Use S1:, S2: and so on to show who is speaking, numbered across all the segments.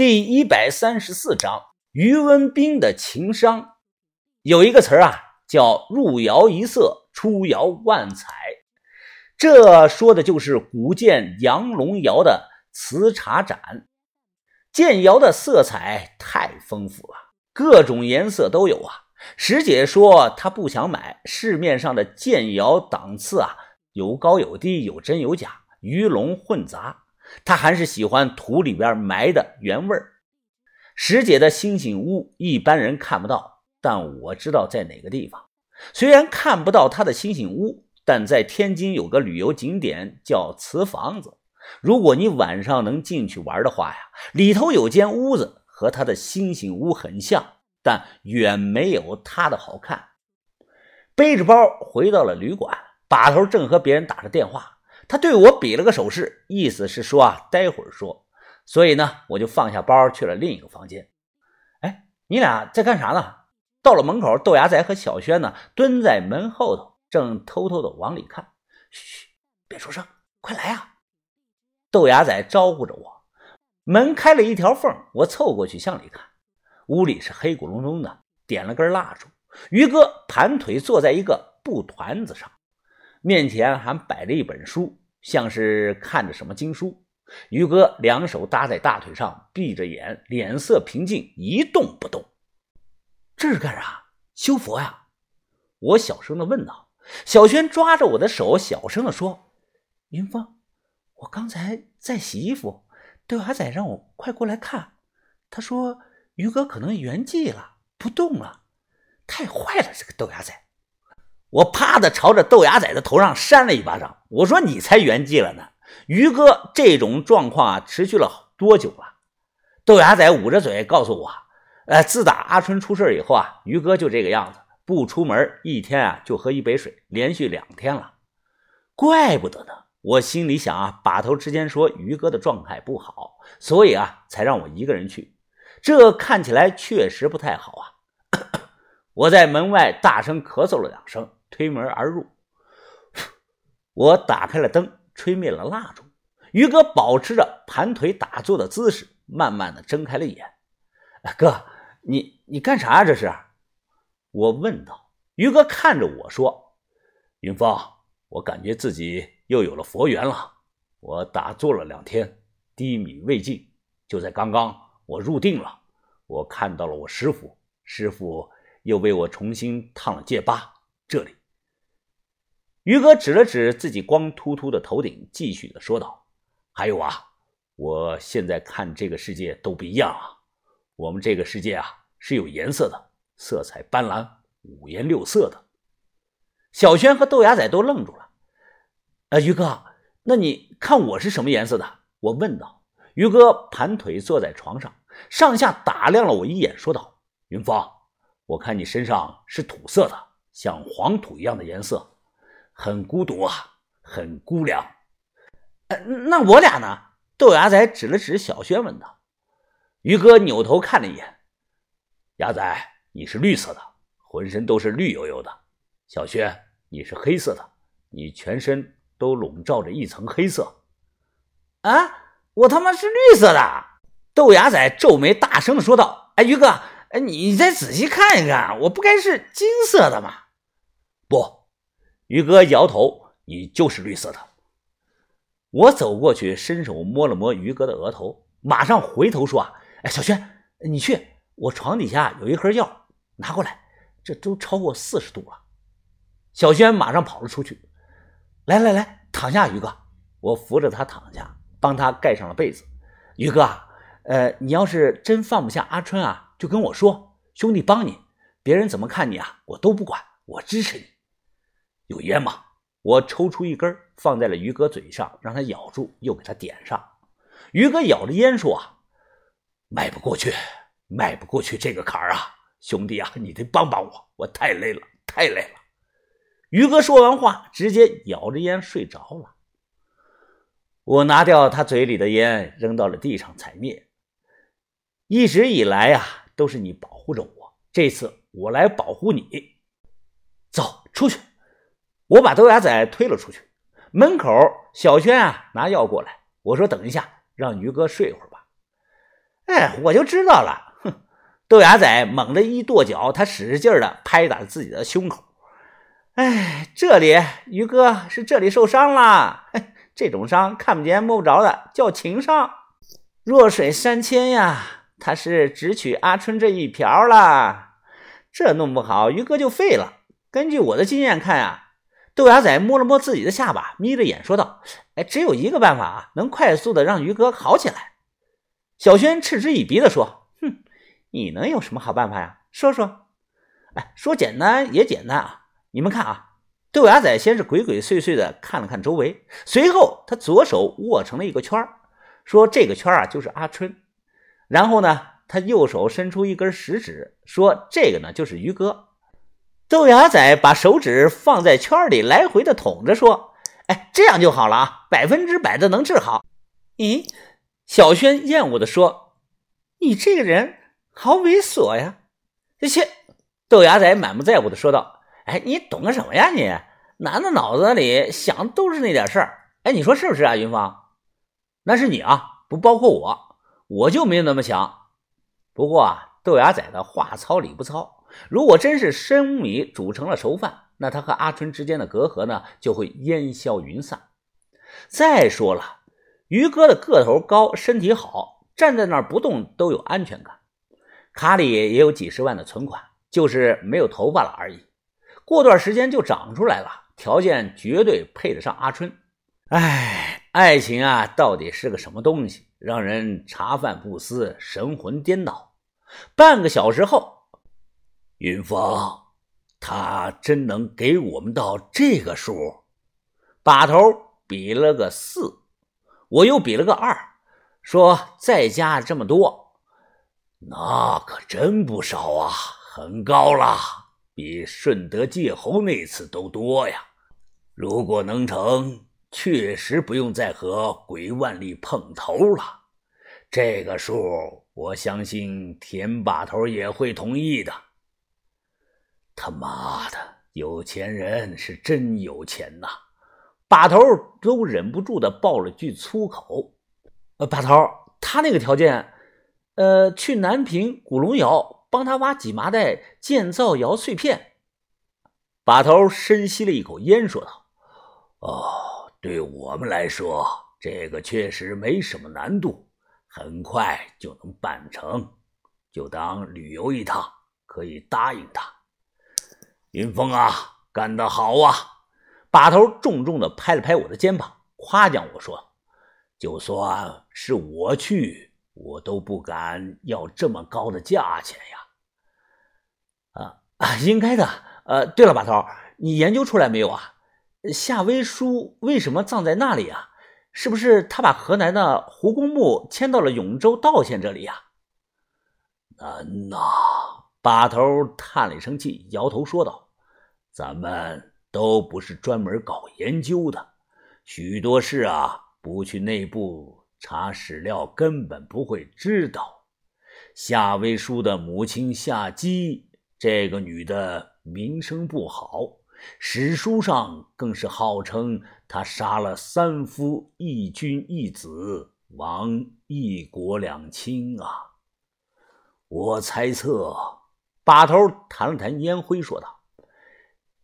S1: 第一百三十四章于文斌的情商。有一个词儿啊，叫“入窑一色，出窑万彩”，这说的就是古建杨龙窑的瓷茶盏。建窑的色彩太丰富了，各种颜色都有啊。石姐说她不想买市面上的建窑档次啊，有高有低，有真有假，鱼龙混杂。他还是喜欢土里边埋的原味儿。石姐的星星屋一般人看不到，但我知道在哪个地方。虽然看不到她的星星屋，但在天津有个旅游景点叫瓷房子。如果你晚上能进去玩的话呀，里头有间屋子和她的星星屋很像，但远没有她的好看。背着包回到了旅馆，把头正和别人打着电话。他对我比了个手势，意思是说啊，待会儿说。所以呢，我就放下包去了另一个房间。哎，你俩在干啥呢？到了门口，豆芽仔和小轩呢，蹲在门后头，正偷偷的往里看。嘘，别出声，快来啊！豆芽仔招呼着我。门开了一条缝，我凑过去向里看。屋里是黑咕隆咚的，点了根蜡烛。于哥盘腿坐在一个布团子上，面前还摆着一本书。像是看着什么经书，于哥两手搭在大腿上，闭着眼，脸色平静，一动不动。这是干啥？修佛呀？我小声的问道。小轩抓着我的手，小声的说：“云峰，我刚才在洗衣服，豆芽仔让我快过来看。他说于哥可能圆寂了，不动了。太坏了，这个豆芽仔。”我啪的朝着豆芽仔的头上扇了一巴掌，我说：“你才圆寂了呢！于哥这种状况啊，持续了多久啊？”豆芽仔捂着嘴告诉我：“呃，自打阿春出事以后啊，于哥就这个样子，不出门，一天啊就喝一杯水，连续两天了。怪不得呢！我心里想啊，把头之间说于哥的状态不好，所以啊才让我一个人去。这看起来确实不太好啊！我在门外大声咳嗽了两声。”推门而入，我打开了灯，吹灭了蜡烛。于哥保持着盘腿打坐的姿势，慢慢的睁开了眼。哥，你你干啥呀？这是？我问道。于哥看着我说：“云峰，我感觉自己又有了佛缘了。我打坐了两天，低迷未尽。就在刚刚，我入定了。我看到了我师傅，师傅又为我重新烫了戒疤。这里。”于哥指了指自己光秃秃的头顶，继续的说道：“还有啊，我现在看这个世界都不一样啊。我们这个世界啊是有颜色的，色彩斑斓，五颜六色的。”小轩和豆芽仔都愣住了。“呃，于哥，那你看我是什么颜色的？”我问道。于哥盘腿坐在床上，上下打量了我一眼，说道：“云峰，我看你身上是土色的，像黄土一样的颜色。”很孤独啊，很孤凉。呃，那我俩呢？豆芽仔指了指小轩，问道。于哥扭头看了一眼，芽仔，你是绿色的，浑身都是绿油油的。小轩，你是黑色的，你全身都笼罩着一层黑色。啊，我他妈是绿色的！豆芽仔皱眉，大声的说道：“哎，于哥，哎，你再仔细看一看，我不该是金色的吗？不。”于哥摇头：“你就是绿色的。”我走过去，伸手摸了摸于哥的额头，马上回头说：“啊，哎，小轩，你去，我床底下有一盒药，拿过来。这都超过四十度了。”小轩马上跑了出去。来来来，躺下，于哥。我扶着他躺下，帮他盖上了被子。于哥，呃，你要是真放不下阿春啊，就跟我说，兄弟帮你。别人怎么看你啊，我都不管，我支持你。有烟吗？我抽出一根，放在了于哥嘴上，让他咬住，又给他点上。于哥咬着烟说：“啊，迈不过去，迈不过去这个坎儿啊，兄弟啊，你得帮帮我，我太累了，太累了。”于哥说完话，直接咬着烟睡着了。我拿掉他嘴里的烟，扔到了地上，踩灭。一直以来呀，都是你保护着我，这次我来保护你。走出去。我把豆芽仔推了出去，门口小轩啊拿药过来，我说等一下，让于哥睡会儿吧。哎，我就知道了。哼！豆芽仔猛地一跺脚，他使劲的拍打自己的胸口。哎，这里于哥是这里受伤了。这种伤看不见摸不着的，叫情伤。弱水三千呀，他是只取阿春这一瓢了。这弄不好，于哥就废了。根据我的经验看呀。豆芽仔摸了摸自己的下巴，眯着眼说道：“哎，只有一个办法啊，能快速的让于哥好起来。”小轩嗤之以鼻的说：“哼，你能有什么好办法呀？说说。”哎，说简单也简单啊！你们看啊，豆芽仔先是鬼鬼祟祟的看了看周围，随后他左手握成了一个圈说：“这个圈啊就是阿春。”然后呢，他右手伸出一根食指，说：“这个呢就是于哥。”豆芽仔把手指放在圈里，来回的捅着，说：“哎，这样就好了啊，百分之百的能治好。”咦，小轩厌恶的说：“你这个人好猥琐呀！”这切，豆芽仔满不在乎的说道：“哎，你懂个什么呀？你男的脑子里想的都是那点事儿。哎，你说是不是啊，云芳？那是你啊，不包括我，我就没那么想。不过啊，豆芽仔的话糙理不糙。”如果真是生米煮成了熟饭，那他和阿春之间的隔阂呢，就会烟消云散。再说了，于哥的个头高，身体好，站在那儿不动都有安全感。卡里也有几十万的存款，就是没有头发了而已。过段时间就长出来了，条件绝对配得上阿春。哎，爱情啊，到底是个什么东西，让人茶饭不思，神魂颠倒。半个小时后。云峰，他真能给我们到这个数？把头比了个四，我又比了个二，说再加这么多，那可真不少啊，很高了，比顺德界侯那次都多呀。如果能成，确实不用再和鬼万里碰头了。这个数，我相信田把头也会同意的。他妈的，有钱人是真有钱呐！把头都忍不住的爆了句粗口。呃，把头，他那个条件，呃，去南平古龙窑帮他挖几麻袋建造窑碎片。把头深吸了一口烟，说道：“哦，对我们来说，这个确实没什么难度，很快就能办成，就当旅游一趟，可以答应他。”云峰啊，干得好啊！把头重重的拍了拍我的肩膀，夸奖我说：“就算是我去，我都不敢要这么高的价钱呀。”啊啊，应该的。呃，对了，把头，你研究出来没有啊？夏威书为什么葬在那里啊？是不是他把河南的胡公墓迁到了永州道县这里呀？难呐。把头叹了一声气，摇头说道：“咱们都不是专门搞研究的，许多事啊，不去内部查史料，根本不会知道。夏威书的母亲夏姬，这个女的名声不好，史书上更是号称她杀了三夫一君一子，亡一国两卿啊！我猜测。”把头弹了弹烟灰，说道：“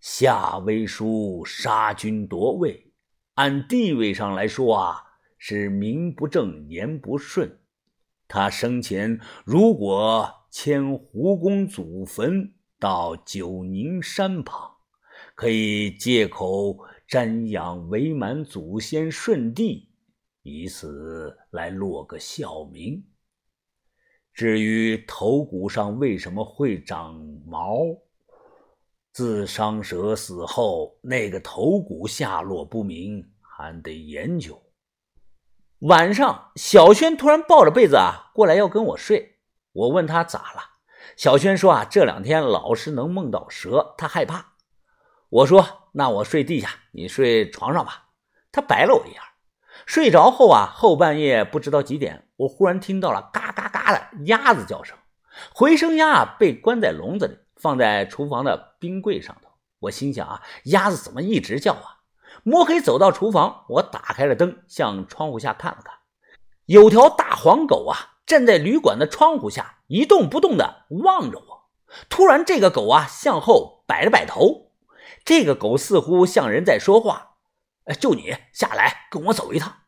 S1: 夏威书杀君夺位，按地位上来说啊，是名不正言不顺。他生前如果迁胡公祖坟到九宁山旁，可以借口瞻仰伪满祖先舜帝，以此来落个孝名。”至于头骨上为什么会长毛，自伤蛇死后，那个头骨下落不明，还得研究。晚上，小轩突然抱着被子啊过来要跟我睡，我问他咋了，小轩说啊这两天老是能梦到蛇，他害怕。我说那我睡地下，你睡床上吧。他白了我一眼。睡着后啊，后半夜不知道几点，我忽然听到了嘎嘎嘎的鸭子叫声，回声鸭啊被关在笼子里，放在厨房的冰柜上头。我心想啊，鸭子怎么一直叫啊？摸黑走到厨房，我打开了灯，向窗户下看了看。有条大黄狗啊站在旅馆的窗户下，一动不动的望着我。突然这个狗啊向后摆了摆头，这个狗似乎像人在说话。就你下来跟我走一趟。